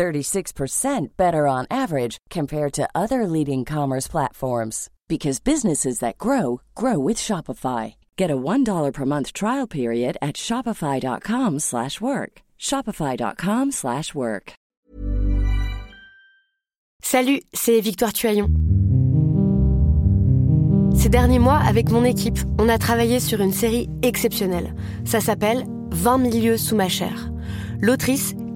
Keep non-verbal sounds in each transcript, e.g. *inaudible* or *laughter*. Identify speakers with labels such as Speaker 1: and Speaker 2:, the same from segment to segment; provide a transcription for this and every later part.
Speaker 1: 36% better on average compared to other leading commerce platforms because businesses that grow grow with Shopify. Get a $1 per month trial period at shopify.com/work. shopify.com/work.
Speaker 2: Salut, c'est Victoire Tuaillon. Ces derniers mois, avec mon équipe, on a travaillé sur une série exceptionnelle. Ça s'appelle 20 milieux sous ma chair. L'autrice,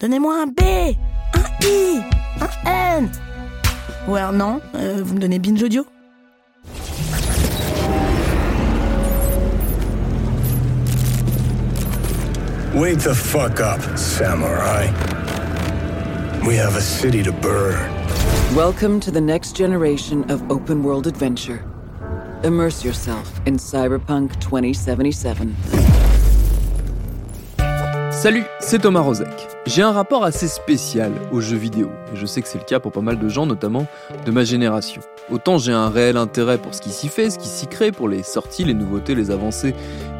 Speaker 3: Donnez-moi un B, un I, un N. Ou alors non, euh, vous me donnez Binge Audio
Speaker 4: Wake the fuck up, samurai. We have a city to burn.
Speaker 5: Welcome to the next generation of open world adventure. Immerse yourself in Cyberpunk 2077.
Speaker 6: Salut, c'est Thomas Rozek. J'ai un rapport assez spécial aux jeux vidéo, et je sais que c'est le cas pour pas mal de gens, notamment de ma génération. Autant j'ai un réel intérêt pour ce qui s'y fait, ce qui s'y crée, pour les sorties, les nouveautés, les avancées,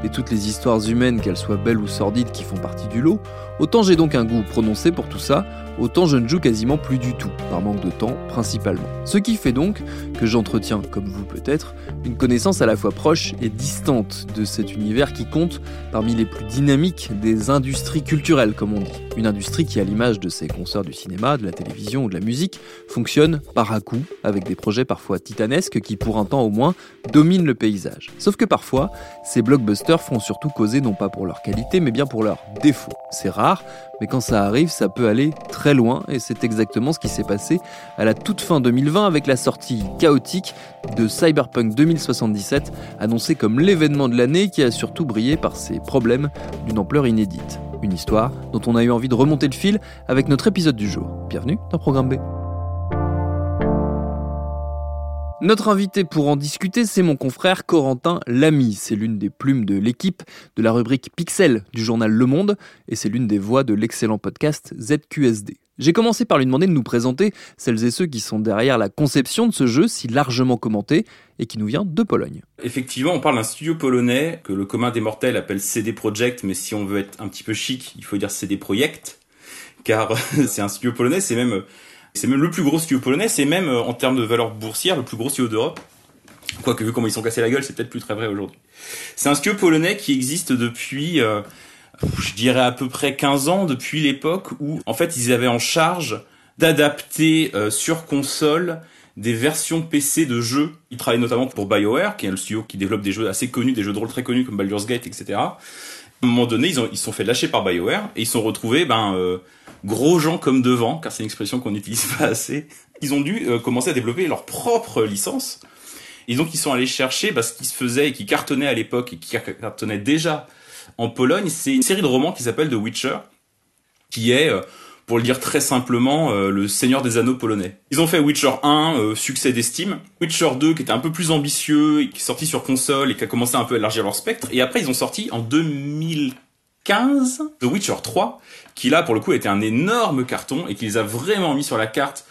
Speaker 6: et toutes les histoires humaines, qu'elles soient belles ou sordides, qui font partie du lot, autant j'ai donc un goût prononcé pour tout ça, autant je ne joue quasiment plus du tout, par manque de temps principalement. Ce qui fait donc que j'entretiens, comme vous peut-être, une connaissance à la fois proche et distante de cet univers qui compte parmi les plus dynamiques des industries culturelles, comme on dit. Une industrie qui, à l'image de ses concerts du cinéma, de la télévision ou de la musique, fonctionne par à coup, avec des projets parfois titanesques qui, pour un temps au moins, dominent le paysage. Sauf que parfois, ces blockbusters font surtout causer non pas pour leur qualité, mais bien pour leurs défauts. C'est rare, mais quand ça arrive, ça peut aller très loin, et c'est exactement ce qui s'est passé à la toute fin 2020 avec la sortie chaotique de Cyberpunk 2077, annoncé comme l'événement de l'année qui a surtout brillé par ses problèmes d'une ampleur inédite. Une histoire dont on a eu envie de remonter le fil avec notre épisode du jour. Bienvenue dans Programme B. Notre invité pour en discuter, c'est mon confrère Corentin Lamy. C'est l'une des plumes de l'équipe de la rubrique Pixel du journal Le Monde et c'est l'une des voix de l'excellent podcast ZQSD. J'ai commencé par lui demander de nous présenter celles et ceux qui sont derrière la conception de ce jeu si largement commenté et qui nous vient de Pologne.
Speaker 7: Effectivement, on parle d'un studio polonais que le commun des mortels appelle CD Projekt, mais si on veut être un petit peu chic, il faut dire CD Projekt, car *laughs* c'est un studio polonais, c'est même c'est même le plus gros studio polonais, c'est même en termes de valeur boursière le plus gros studio d'Europe. Quoique vu comment ils sont cassés la gueule, c'est peut-être plus très vrai aujourd'hui. C'est un studio polonais qui existe depuis, euh, je dirais à peu près 15 ans, depuis l'époque où en fait ils avaient en charge d'adapter euh, sur console des versions PC de jeux. Ils travaillent notamment pour BioWare, qui est le studio qui développe des jeux assez connus, des jeux de rôle très connus comme Baldur's Gate, etc. À un moment donné, ils ont ils sont fait lâcher par BioWare et ils sont retrouvés ben euh, gros gens comme devant, car c'est une expression qu'on n'utilise pas assez. Ils ont dû euh, commencer à développer leur propre licence. Et donc ils sont allés chercher bah, ce qui se faisait et qui cartonnait à l'époque et qui cartonnait déjà en Pologne, c'est une série de romans qui s'appelle The Witcher, qui est euh, pour le dire très simplement, euh, le Seigneur des Anneaux polonais. Ils ont fait Witcher 1, euh, succès d'estime. Witcher 2, qui était un peu plus ambitieux, qui est sorti sur console et qui a commencé un peu à élargir leur spectre. Et après, ils ont sorti en 2015 The Witcher 3, qui là, pour le coup, était un énorme carton et qui les a vraiment mis sur la carte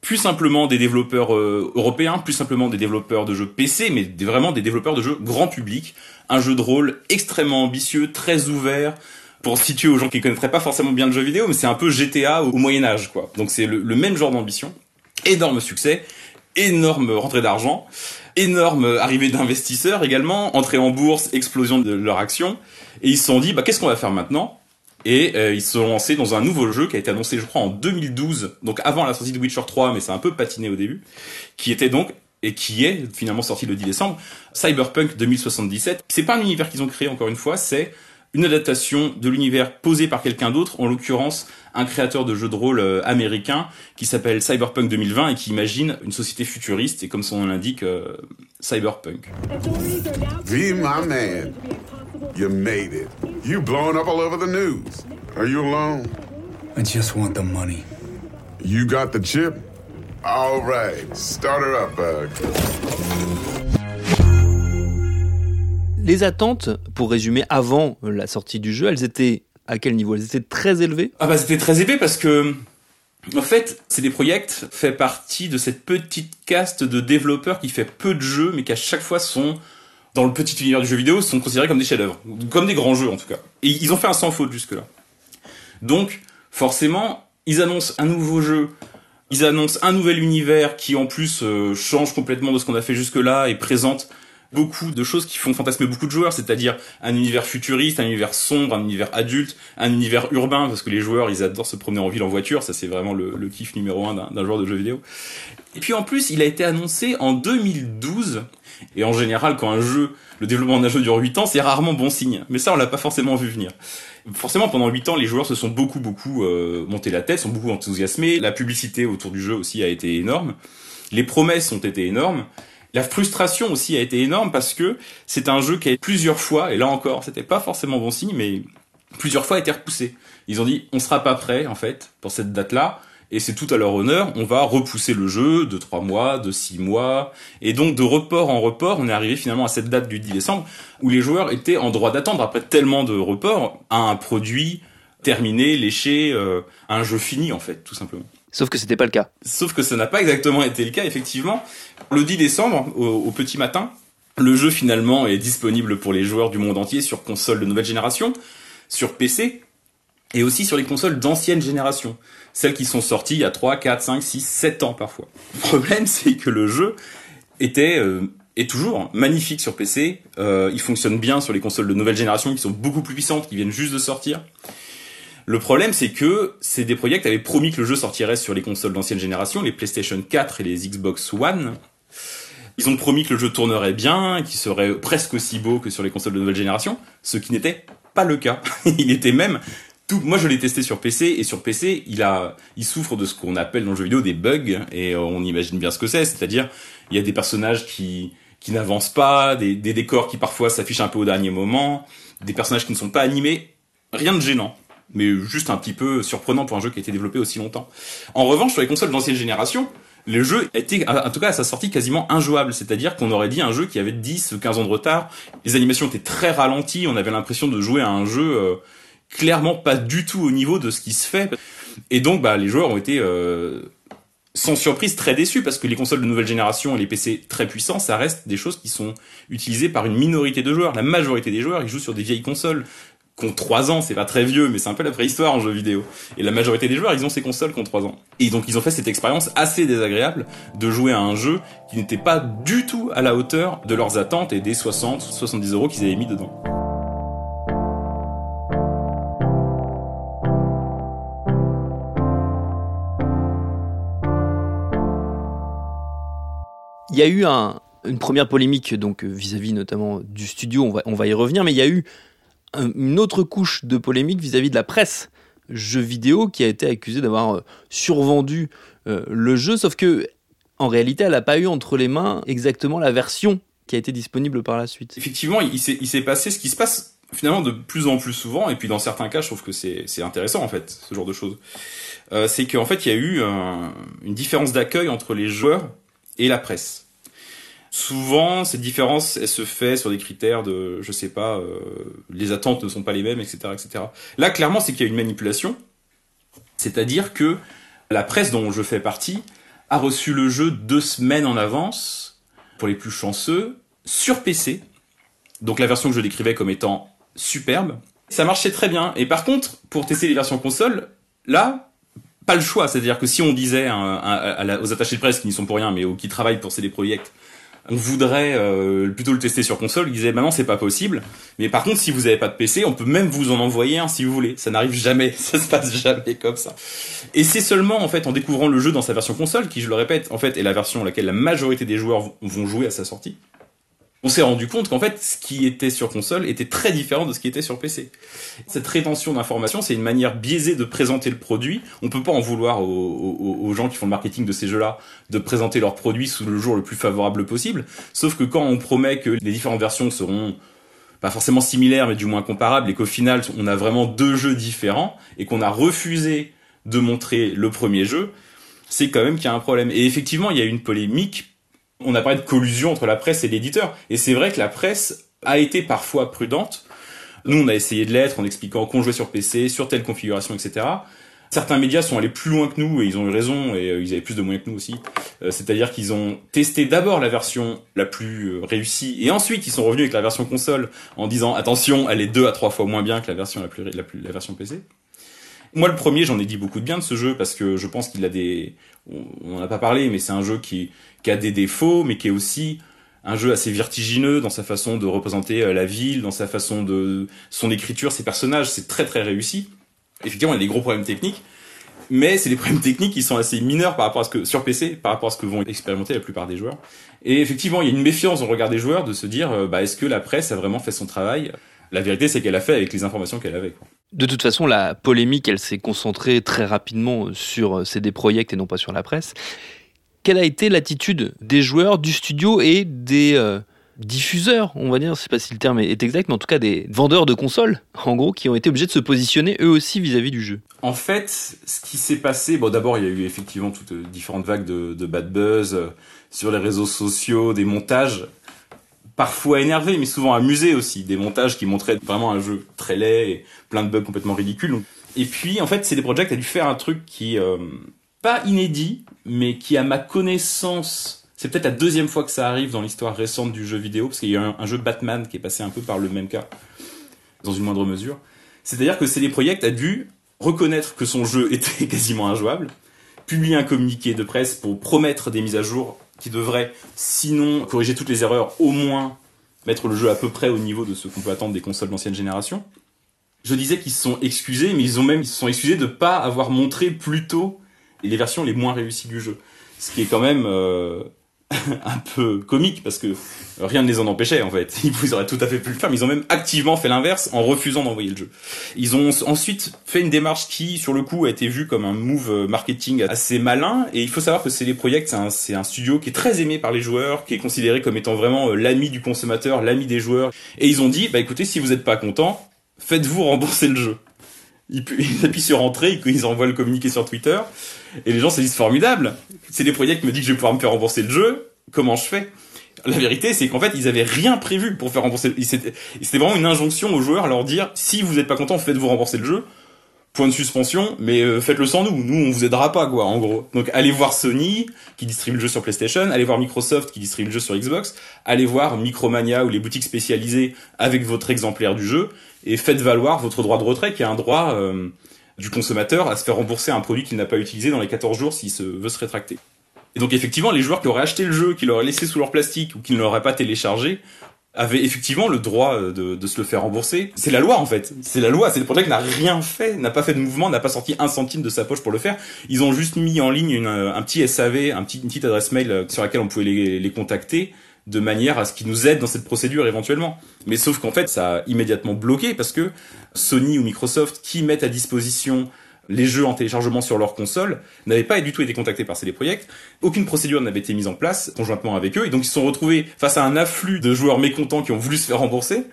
Speaker 7: plus simplement des développeurs euh, européens, plus simplement des développeurs de jeux PC, mais vraiment des développeurs de jeux grand public. Un jeu de rôle extrêmement ambitieux, très ouvert, pour situer aux gens qui connaîtraient pas forcément bien le jeu vidéo, mais c'est un peu GTA au, Moyen Âge, quoi. Donc c'est le, même genre d'ambition, énorme succès, énorme rentrée d'argent, énorme arrivée d'investisseurs également, entrée en bourse, explosion de leur action, et ils se sont dit, bah qu'est-ce qu'on va faire maintenant? Et euh, ils se sont lancés dans un nouveau jeu qui a été annoncé, je crois, en 2012, donc avant la sortie de Witcher 3, mais c'est un peu patiné au début, qui était donc et qui est finalement sorti le 10 décembre, Cyberpunk 2077. C'est pas un univers qu'ils ont créé encore une fois, c'est une adaptation de l'univers posé par quelqu'un d'autre, en l'occurrence un créateur de jeux de rôle euh, américain qui s'appelle Cyberpunk 2020 et qui imagine une société futuriste et comme son nom l'indique, euh, cyberpunk.
Speaker 8: Be my man. You made it. You blown up all over the news. Are you alone?
Speaker 4: I just want the money.
Speaker 8: You got the chip? All right. Start her up, Bug.
Speaker 6: Les attentes, pour résumer, avant la sortie du jeu, elles étaient à quel niveau? Elles étaient très élevées?
Speaker 7: Ah bah c'était très élevé parce que en fait, CD Projekt fait partie de cette petite caste de développeurs qui fait peu de jeux mais qui à chaque fois sont dans le petit univers du jeu vidéo sont considérés comme des chefs-d'œuvre, comme des grands jeux en tout cas. Et ils ont fait un sans faute jusque-là. Donc, forcément, ils annoncent un nouveau jeu, ils annoncent un nouvel univers qui en plus euh, change complètement de ce qu'on a fait jusque-là et présente beaucoup de choses qui font fantasmer beaucoup de joueurs, c'est-à-dire un univers futuriste, un univers sombre, un univers adulte, un univers urbain, parce que les joueurs, ils adorent se promener en ville en voiture, ça c'est vraiment le, le kiff numéro un d'un joueur de jeux vidéo. Et puis en plus, il a été annoncé en 2012, et en général, quand un jeu, le développement d'un jeu dure 8 ans, c'est rarement bon signe. Mais ça, on l'a pas forcément vu venir. Forcément, pendant 8 ans, les joueurs se sont beaucoup, beaucoup euh, monté la tête, sont beaucoup enthousiasmés. La publicité autour du jeu aussi a été énorme. Les promesses ont été énormes. La frustration aussi a été énorme parce que c'est un jeu qui a plusieurs fois, et là encore, c'était pas forcément bon signe, mais plusieurs fois été repoussé. Ils ont dit, on sera pas prêt, en fait, pour cette date-là, et c'est tout à leur honneur, on va repousser le jeu de trois mois, de six mois, et donc de report en report, on est arrivé finalement à cette date du 10 décembre, où les joueurs étaient en droit d'attendre, après tellement de reports, à un produit terminé, léché, euh, un jeu fini, en fait, tout simplement.
Speaker 6: Sauf que c'était pas le cas.
Speaker 7: Sauf que ça n'a pas exactement été le cas, effectivement. Le 10 décembre, au, au petit matin, le jeu finalement est disponible pour les joueurs du monde entier sur console de nouvelle génération, sur PC, et aussi sur les consoles d'ancienne génération. Celles qui sont sorties il y a 3, 4, 5, 6, 7 ans parfois. Le problème, *laughs* c'est que le jeu était, euh, est toujours magnifique sur PC. Euh, il fonctionne bien sur les consoles de nouvelle génération qui sont beaucoup plus puissantes, qui viennent juste de sortir. Le problème, c'est que CD Projekt avait promis que le jeu sortirait sur les consoles d'ancienne génération, les PlayStation 4 et les Xbox One. Ils ont promis que le jeu tournerait bien, qu'il serait presque aussi beau que sur les consoles de nouvelle génération, ce qui n'était pas le cas. *laughs* il était même tout, moi je l'ai testé sur PC et sur PC il a, il souffre de ce qu'on appelle dans le jeu vidéo des bugs et on imagine bien ce que c'est, c'est-à-dire il y a des personnages qui qui n'avancent pas, des, des décors qui parfois s'affichent un peu au dernier moment, des personnages qui ne sont pas animés, rien de gênant mais juste un petit peu surprenant pour un jeu qui a été développé aussi longtemps. En revanche, sur les consoles d'ancienne génération, le jeu était, en tout cas à sa sortie, quasiment injouable. C'est-à-dire qu'on aurait dit un jeu qui avait 10 ou 15 ans de retard. Les animations étaient très ralenties. On avait l'impression de jouer à un jeu euh, clairement pas du tout au niveau de ce qui se fait. Et donc, bah, les joueurs ont été, euh, sans surprise, très déçus parce que les consoles de nouvelle génération et les PC très puissants, ça reste des choses qui sont utilisées par une minorité de joueurs. La majorité des joueurs, ils jouent sur des vieilles consoles qui ont 3 ans, c'est pas très vieux, mais c'est un peu la préhistoire en jeu vidéo. Et la majorité des joueurs, ils ont ces consoles qui ont 3 ans. Et donc ils ont fait cette expérience assez désagréable de jouer à un jeu qui n'était pas du tout à la hauteur de leurs attentes et des 60, 70 euros qu'ils avaient mis dedans.
Speaker 6: Y a eu un, une première polémique donc vis-à-vis notamment du studio, on va, y revenir, mais il y a eu un- une autre couche de polémique vis-à-vis de la presse jeux vidéo qui a été accusée d'avoir euh, survendu euh, le jeu, sauf que en réalité, elle n'a pas eu entre les mains exactement la version qui a été disponible par la suite.
Speaker 7: Effectivement, il s'est il passé ce qui se passe finalement de plus en plus souvent, et puis dans certains cas, je trouve que c'est intéressant en fait, ce genre de choses. Euh, c'est qu'en fait, il y a eu un- une différence d'accueil entre les joueurs et la presse. Souvent, cette différence, elle se fait sur des critères de, je sais pas, euh, les attentes ne sont pas les mêmes, etc., etc. Là, clairement, c'est qu'il y a une manipulation. C'est-à-dire que la presse dont je fais partie a reçu le jeu deux semaines en avance, pour les plus chanceux, sur PC. Donc la version que je décrivais comme étant superbe. Ça marchait très bien. Et par contre, pour tester les versions console, là, pas le choix. C'est-à-dire que si on disait aux attachés de presse qui n'y sont pour rien, mais qui travaillent pour CD Projekt, on voudrait euh, plutôt le tester sur console. Ils disaient maintenant c'est pas possible. Mais par contre, si vous avez pas de PC, on peut même vous en envoyer un si vous voulez. Ça n'arrive jamais, *laughs* ça se passe jamais comme ça. Et c'est seulement en fait en découvrant le jeu dans sa version console, qui je le répète, en fait est la version laquelle la majorité des joueurs vont jouer à sa sortie, on s'est rendu compte qu'en fait, ce qui était sur console était très différent de ce qui était sur PC. Cette rétention d'informations, c'est une manière biaisée de présenter le produit. On peut pas en vouloir aux, gens qui font le marketing de ces jeux-là de présenter leurs produits sous le jour le plus favorable possible. Sauf que quand on promet que les différentes versions seront pas forcément similaires, mais du moins comparables, et qu'au final, on a vraiment deux jeux différents, et qu'on a refusé de montrer le premier jeu, c'est quand même qu'il y a un problème. Et effectivement, il y a une polémique on a parlé de collusion entre la presse et l'éditeur. Et c'est vrai que la presse a été parfois prudente. Nous, on a essayé de l'être en expliquant qu'on jouait sur PC, sur telle configuration, etc. Certains médias sont allés plus loin que nous et ils ont eu raison et euh, ils avaient plus de moyens que nous aussi. Euh, c'est-à-dire qu'ils ont testé d'abord la version la plus euh, réussie et ensuite ils sont revenus avec la version console en disant attention, elle est deux à trois fois moins bien que la version la plus la, plus, la version PC. Moi, le premier, j'en ai dit beaucoup de bien de ce jeu parce que je pense qu'il a des, on n'en a pas parlé, mais c'est un jeu qui, qui a des défauts, mais qui est aussi un jeu assez vertigineux dans sa façon de représenter euh, la ville, dans sa façon de son écriture, ses personnages, c'est très très réussi. Effectivement, il y a des gros problèmes techniques, mais c'est des problèmes techniques qui sont assez mineurs par rapport à ce que sur PC, par rapport à ce que vont expérimenter la plupart des joueurs. Et effectivement, il y a une méfiance le regard des joueurs de se dire, euh, bah, est-ce que la presse a vraiment fait son travail? La vérité, c'est qu'elle a fait avec les informations qu'elle avait. Quoi.
Speaker 6: De toute façon, la polémique, elle s'est concentrée très rapidement sur CD Projekt et non pas sur la presse quelle a été l'attitude des joueurs, du studio et des euh, diffuseurs, on va dire, je sais pas si le terme est exact, mais en tout cas des vendeurs de consoles, en gros, qui ont été obligés de se positionner eux aussi vis-à-vis du jeu?
Speaker 7: En fait, ce qui s'est passé, bon d'abord il y a eu effectivement toutes différentes vagues de, bad buzz euh, sur les réseaux sociaux, des montages parfois énervés, mais souvent amusés aussi, des montages qui montraient vraiment un jeu très laid et plein de bugs complètement ridicules. Et puis en fait, c'est des projects a dû faire un truc qui euh, pas inédit, mais qui, à ma connaissance, c'est peut-être la deuxième fois que ça arrive dans l'histoire récente du jeu vidéo, parce qu'il y a un, un, jeu Batman qui est passé un peu par le même cas, dans une moindre mesure. C'est-à-dire que CD Projekt a dû reconnaître que son jeu *laughs* était quasiment injouable, publier un communiqué de presse pour promettre des mises à jour qui devraient, sinon corriger toutes les erreurs, au moins mettre le jeu à peu près au niveau de ce qu'on peut attendre des consoles d'ancienne génération. Je disais qu'ils se sont excusés, mais ils ont même ils se sont excusés de pas avoir montré plus tôt les versions les moins réussies du jeu. Ce qui est quand même euh, *laughs* un peu comique parce que rien ne les en empêchait en fait. Ils auraient tout à fait pu le faire, mais ils ont même activement fait l'inverse en refusant d'envoyer le jeu. Ils ont ensuite fait une démarche qui, sur le coup, a été vue comme un move marketing assez malin. Et il faut savoir que c'est les Project, c'est un, un, studio qui est très aimé par les joueurs, qui est considéré comme étant vraiment euh, l'ami du consommateur, l'ami des joueurs. Et ils ont dit, bah écoutez, si vous n'êtes pas content, faites-vous rembourser le jeu. Ils, *laughs* ils appuient sur entrée, ils envoient le communiqué sur Twitter. Et les gens se disent formidable. C'est des projets qui me disent que je vais pouvoir me faire rembourser le jeu. Comment je fais? La vérité, c'est qu'en fait, ils avaient rien prévu pour faire rembourser. C'était vraiment une injonction aux joueurs leur dire si vous n'êtes pas content, faites-vous rembourser le jeu. Point de suspension, mais euh, faites-le sans nous. Nous, on vous aidera pas, quoi, en gros. Donc, allez voir Sony, qui distribue le jeu sur PlayStation, allez voir Microsoft, qui distribue le jeu sur Xbox, allez voir Micromania ou les boutiques spécialisées avec votre exemplaire du jeu, et faites valoir votre droit de retrait, qui est un droit euh, du consommateur à se faire rembourser un produit qu'il n'a pas utilisé dans les 14 jours s'il se veut se rétracter. Et donc effectivement, les joueurs qui auraient acheté le jeu, qui l'auraient laissé sous leur plastique ou qui ne l'auraient pas téléchargé, avaient effectivement le droit euh, de, se le faire rembourser. C'est la loi en fait. C'est la loi. C'est le projet qui n'a rien fait, n'a pas fait de mouvement, n'a pas sorti un centime de sa poche pour le faire. Ils ont juste mis en ligne un petit SAV, un petit, une petite adresse mail euh, sur laquelle on pouvait les, les contacter de manière à ce qu'ils nous aident dans cette procédure éventuellement. Mais sauf qu'en fait, ça a immédiatement bloqué parce que Sony ou Microsoft qui mettent à disposition les jeux en téléchargement sur leur console n'avaient pas du tout été contactés par CD Projekt. Aucune procédure n'avait été mise en place conjointement avec eux et donc ils se sont retrouvés face à un afflux de joueurs mécontents qui ont voulu se faire rembourser.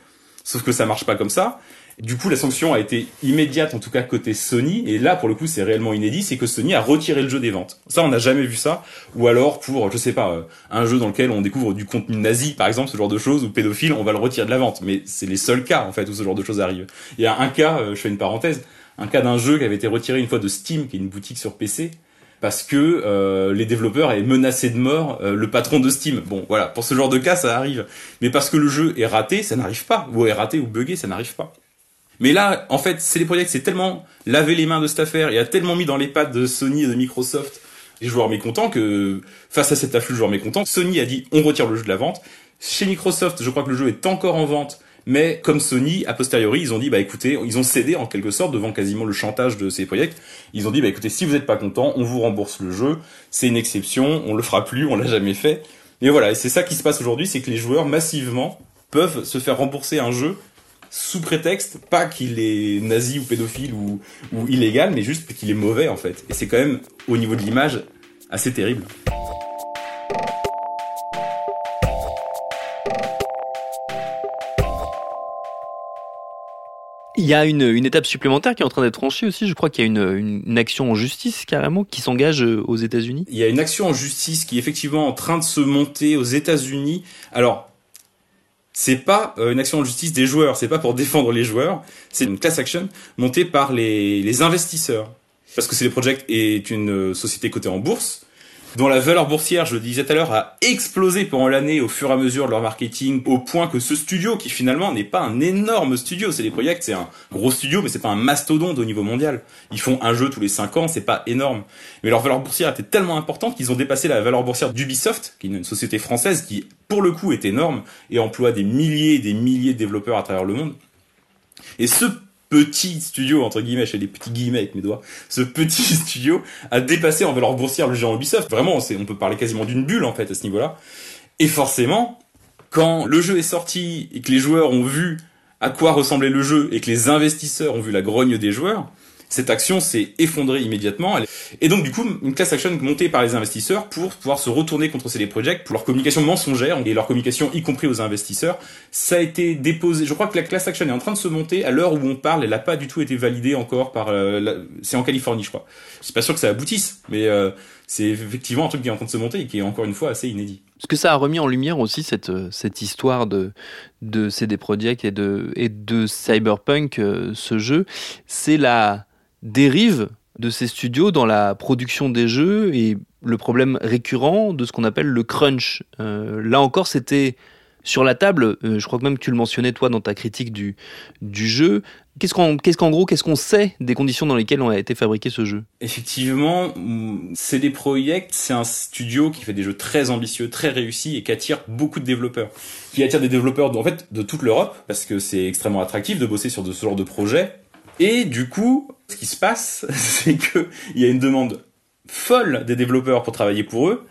Speaker 7: Sauf que ça marche pas comme ça. Du coup, la sanction a été immédiate, en tout cas côté Sony. Et là, pour le coup, c'est réellement inédit, c'est que Sony a retiré le jeu des ventes. Ça, on n'a jamais vu ça. Ou alors pour, je sais pas, euh, un jeu dans lequel on découvre du contenu nazi, par exemple, ce genre de choses, ou pédophile, on va le retirer de la vente. Mais c'est les seuls cas, en fait, où ce genre de choses arrive. Il y a un cas, euh, je fais une parenthèse, un cas d'un jeu qui avait été retiré une fois de Steam, qui est une boutique sur PC, parce que euh, les développeurs avaient menacé de mort le patron de Steam. Bon, voilà, pour ce genre de cas, ça arrive. Mais parce que le jeu est raté, ça n'arrive pas. Ou est raté ou buggé, ça n'arrive pas. Mais là, en fait, c'est les projets c'est tellement lavé les mains de cette affaire et a tellement mis dans les pattes de Sony et de Microsoft les joueurs mécontents que face à cet afflux de joueurs mécontents, Sony a dit on retire le jeu de la vente. Chez Microsoft, je crois que le jeu est encore en vente, mais comme Sony, a posteriori, ils ont dit bah écoutez, ils ont cédé en quelque sorte devant quasiment le chantage de ces projets. Ils ont dit bah écoutez, si vous n'êtes pas content, on vous rembourse le jeu. C'est une exception, on le fera plus, on l'a jamais fait. Et voilà, et c'est ça qui se passe aujourd'hui, c'est que les joueurs massivement peuvent se faire rembourser un jeu sous prétexte pas qu'il est nazi ou pédophile ou, ou illégal, mais juste qu'il est mauvais en fait. Et c'est quand même au niveau de l'image assez terrible.
Speaker 6: Il y a une, une, étape supplémentaire qui est en train d'être franchie aussi. Je crois qu'il y a une, une, action en justice carrément qui s'engage euh, aux États-Unis.
Speaker 7: Il y a une action en justice qui est effectivement en train de se monter aux États-Unis. Alors, c'est pas euh, une action en justice des joueurs, c'est pas pour *laughs* défendre les joueurs, c'est une class action montée par les, les investisseurs. Parce que CD Projekt est une euh, société cotée en bourse dont la valeur boursière, je le disais tout à l'heure, a explosé pendant l'année au fur et à mesure de leur marketing, au point que ce studio, qui finalement n'est pas un énorme studio, c'est des projets, c'est un gros studio, mais c'est pas un mastodonte au niveau mondial. Ils font un jeu tous les 5 ans, c'est pas énorme. Mais leur valeur boursière était tellement importante qu'ils ont dépassé la valeur boursière d'Ubisoft, qui est une société française qui, pour le coup, est énorme et emploie des milliers et des milliers de développeurs à travers le monde. Et ce petit studio, entre guillemets, fais des petits guillemets avec mes doigts, ce petit *laughs* studio a dépassé en valeur boursière le géant Ubisoft. Vraiment, on peut parler quasiment d'une bulle, en fait, à ce niveau-là. Et forcément, quand le jeu est sorti et que les joueurs ont vu à quoi ressemblait le jeu et que les investisseurs ont vu la grogne des joueurs, cette action s'est effondrée immédiatement. Et donc, du coup, une class action montée par les investisseurs pour pouvoir se retourner contre CD Projekt pour leur communication mensongère et leur communication y compris aux investisseurs. Ça a été déposé. Je crois que la class action est en train de se monter à l'heure où on parle. Elle n'a pas du tout été validée encore par. Euh, c'est en Californie, je crois. Je suis pas sûr que ça aboutisse, mais euh, c'est effectivement un truc qui est en train de se monter et qui est encore une fois assez inédit.
Speaker 6: Parce que ça a remis en lumière aussi cette, euh, cette histoire de, de CD Projekt et de, et de Cyberpunk, ce jeu. C'est la dérive de ces studios dans la production des jeux et le problème récurrent de ce qu'on appelle le crunch. Euh, là encore, c'était sur la table, euh, je crois que même tu le mentionnais toi dans ta critique du, du jeu. Qu'est-ce qu'en qu'est-ce qu'en gros, qu'est-ce qu'on sait des conditions dans lesquelles on a été fabriqué ce jeu?
Speaker 7: Effectivement, CD Projekt, c'est un studio qui fait des jeux très ambitieux, très réussis et qui attire beaucoup de développeurs. Qui attire des développeurs en fait de toute l'Europe parce que c'est extrêmement attractif de bosser sur de ce genre de projet. Et du coup, ce qui se passe, *laughs* c'est qu'il y a une demande folle des développeurs pour travailler pour eux,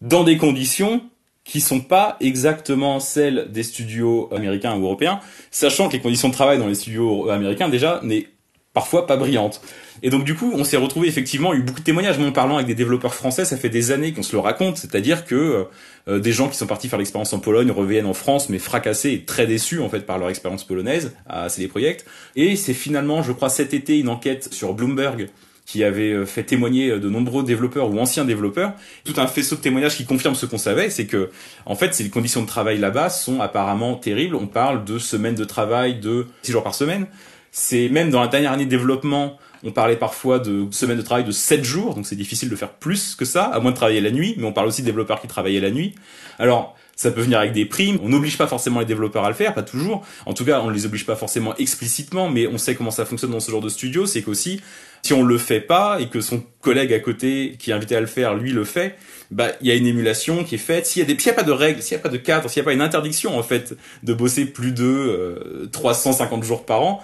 Speaker 7: dans des conditions qui sont pas exactement celles des studios américains ou européens, sachant que les conditions de travail dans les studios américains déjà n'est parfois pas brillantes. Et donc du coup, on s'est retrouvé effectivement, eu beaucoup de témoignages. Moi, en parlant avec des développeurs français, ça fait des années qu'on se le raconte, c'est-à-dire que euh, des gens qui sont partis faire l'expérience en Pologne reviennent en France, mais fracassés et très déçus en fait par leur expérience polonaise à CD Projekt. Et c'est finalement, je crois, cet été, une enquête sur Bloomberg qui avait euh, fait témoigner euh, de nombreux développeurs ou anciens développeurs, tout un faisceau de témoignages qui confirme ce qu'on savait, c'est que en fait, ces conditions de travail là-bas sont apparemment terribles. On parle de semaines de travail de 6 jours par semaine. C'est même dans la dernière année de développement, on parlait parfois de semaines de travail de 7 jours, donc c'est difficile de faire plus que ça, à moins de travailler la nuit, mais on parle aussi de développeurs qui travaillaient la nuit. Alors, ça peut venir avec des primes, on n'oblige pas forcément les développeurs à le faire, pas toujours. En tout cas, on ne les oblige pas forcément explicitement, mais on sait comment ça fonctionne dans ce genre de studio, c'est qu'aussi, si on le fait pas et que son collègue à côté qui est invité à le faire, lui le fait, bah il y a une émulation qui est faite. S'il y a des, s'il y a pas de règles, s'il y a pas de cadre, s'il y a pas une interdiction en fait de bosser plus de euh, 350 jours par an,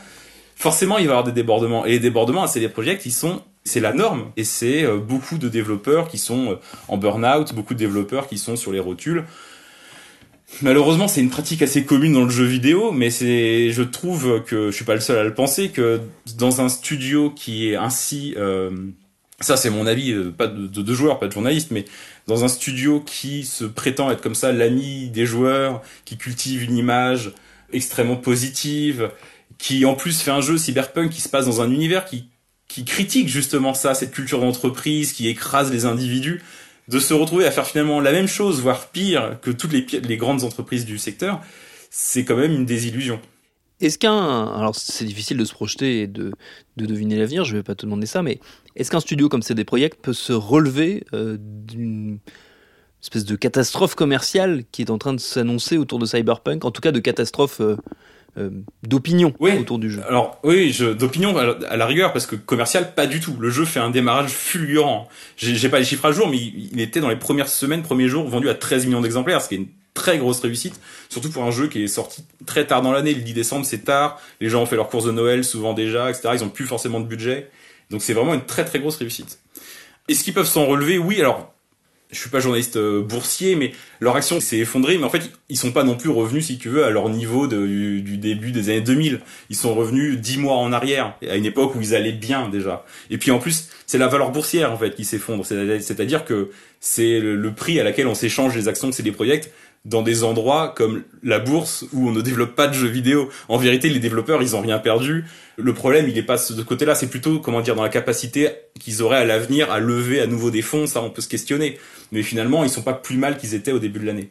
Speaker 7: forcément il va y avoir des débordements. Et les débordements c'est des projets qui sont c'est la norme et c'est euh, beaucoup de développeurs qui sont euh, en burn-out, beaucoup de développeurs qui sont sur les rotules. Malheureusement, c'est une pratique assez commune dans le jeu vidéo, mais c'est, je trouve que je suis pas le seul à le penser que dans un studio qui est ainsi, euh, ça c'est mon avis, pas de, de, de joueur, pas de journaliste, mais dans un studio qui se prétend être comme ça l'ami des joueurs, qui cultive une image extrêmement positive, qui en plus fait un jeu cyberpunk qui se passe dans un univers qui, qui critique justement ça, cette culture d'entreprise qui écrase les individus, de se retrouver à faire finalement la même chose, voire pire que toutes les, les grandes entreprises du secteur, c'est quand même une désillusion.
Speaker 6: Est-ce qu'un. Alors, c'est difficile de se projeter et de, de deviner l'avenir, je ne vais pas te demander ça, mais est-ce qu'un studio comme CD Projekt peut se relever euh, d'une espèce de catastrophe commerciale qui est en train de s'annoncer autour de Cyberpunk, en tout cas de catastrophe euh, euh, d'opinion
Speaker 7: Oui.
Speaker 6: autour du jeu.
Speaker 7: Alors oui, je, d'opinion à la- à la rigueur parce que commercial pas du tout. Le jeu fait un démarrage fulgurant. J'ai, j'ai pas les chiffres à jour, mais il, il était dans les premières semaines, premiers jours vendu à 13 millions d'exemplaires, ce qui est une très grosse réussite, surtout pour un jeu qui est sorti très tard dans l'année. Le 10 décembre, c'est tard. Les gens ont fait leurs courses de Noël souvent déjà, etc. Ils ont plus forcément de budget, donc c'est vraiment une très très grosse réussite. Est-ce qu'ils peuvent s'en relever? Oui. Alors je suis pas journaliste euh, boursier, mais leur action s'est effondrée. Mais en fait, ils sont pas non plus revenus, si tu veux, à leur niveau du, du début des années 2000. Ils sont revenus dix mois en arrière, à une époque où ils allaient bien déjà. Et puis en plus, c'est la valeur boursière en fait qui s'effondre. C'est- C'est-à-dire que c'est le, prix à laquelle on s'échange les actions de CD Projekt dans des endroits comme la bourse où on ne développe pas de jeux vidéo. En vérité, les développeurs, ils ont rien perdu. Le problème, il est pas de ce côté-là, c'est plutôt, comment dire, dans la capacité qu'ils auraient à l'avenir à lever à nouveau des fonds, ça on peut se questionner. Mais finalement, ils sont pas plus mal qu'ils étaient au début de l'année.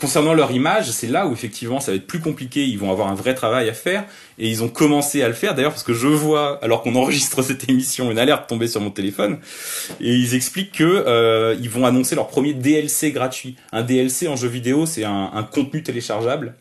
Speaker 7: Concernant leur image, c'est là où effectivement ça va être plus compliqué, ils vont avoir un vrai travail à faire, et ils ont commencé à le faire. D'ailleurs parce que je vois, alors qu'on enregistre *laughs* cette émission, une alerte tomber sur mon téléphone, et ils expliquent que euh, ils vont annoncer leur premier DLC gratuit. Un DLC en jeu vidéo, c'est un, un contenu téléchargeable,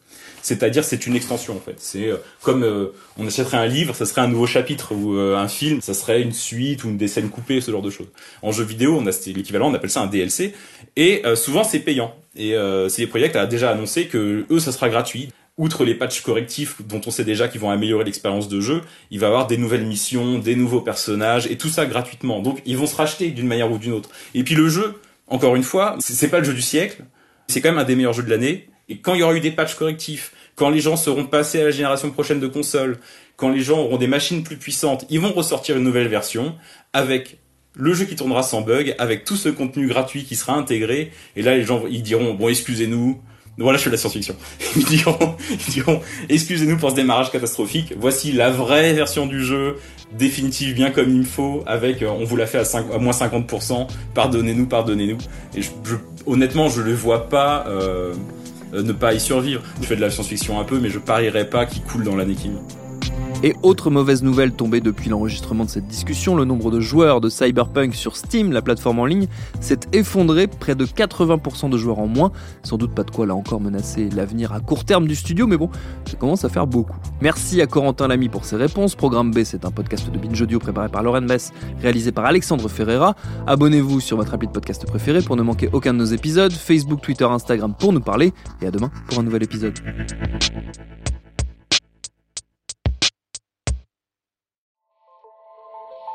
Speaker 7: c'est-à-dire c'est une extension en fait. C'est euh, comme euh, on achèterait un livre, ça serait un nouveau chapitre ou euh, un film, ça serait une suite ou une des scènes coupées, ce genre de choses. En jeu vidéo, on a l'équivalent, on appelle ça un DLC, et euh, souvent c'est payant. Et CD Projekt a déjà annoncé que eux, ça sera gratuit. Outre les patchs correctifs dont on sait déjà qu'ils vont améliorer l'expérience de jeu, il va y avoir des nouvelles missions, des nouveaux personnages et tout ça gratuitement. Donc ils vont se racheter d'une manière ou d'une autre. Et puis le jeu, encore une fois, c'est pas le jeu du siècle, c'est quand même un des meilleurs jeux de l'année. Et quand il y aura eu des patchs correctifs, quand les gens seront passés à la génération prochaine de consoles, quand les gens auront des machines plus puissantes, ils vont ressortir une nouvelle version avec le jeu qui tournera sans bug, avec tout ce contenu gratuit qui sera intégré. Et là, les gens, ils diront, bon, excusez-nous. Voilà, je fais de la science-fiction. *laughs* Ils diront, ils diront, excusez-nous pour ce démarrage catastrophique. Voici la vraie version du jeu, définitive, bien comme il faut, avec, euh, on vous l'a fait à, 5, à moins 50%. Pardonnez-nous, pardonnez-nous. Et je, je- honnêtement, je le vois pas, euh, ne pas y survivre. Je fais de la science-fiction un peu, mais je parierais pas qu'il coule dans l'année qui vient.
Speaker 6: Et autre mauvaise nouvelle tombée depuis l'enregistrement de cette discussion, le nombre de joueurs de Cyberpunk sur Steam, la plateforme en ligne, s'est effondré, près de 80% de joueurs en moins. Sans doute pas de quoi là encore menacer l'avenir à court terme du studio, mais bon, ça commence à faire beaucoup. Merci à Corentin Lamy pour ses réponses. Programme B, c'est un podcast de Binge Audio préparé par Lauren Mess, réalisé par Alexandre Ferreira. Abonnez-vous sur votre appli de podcast préféré pour ne manquer aucun de nos épisodes. Facebook, Twitter, Instagram pour nous parler. Et à demain pour un nouvel épisode.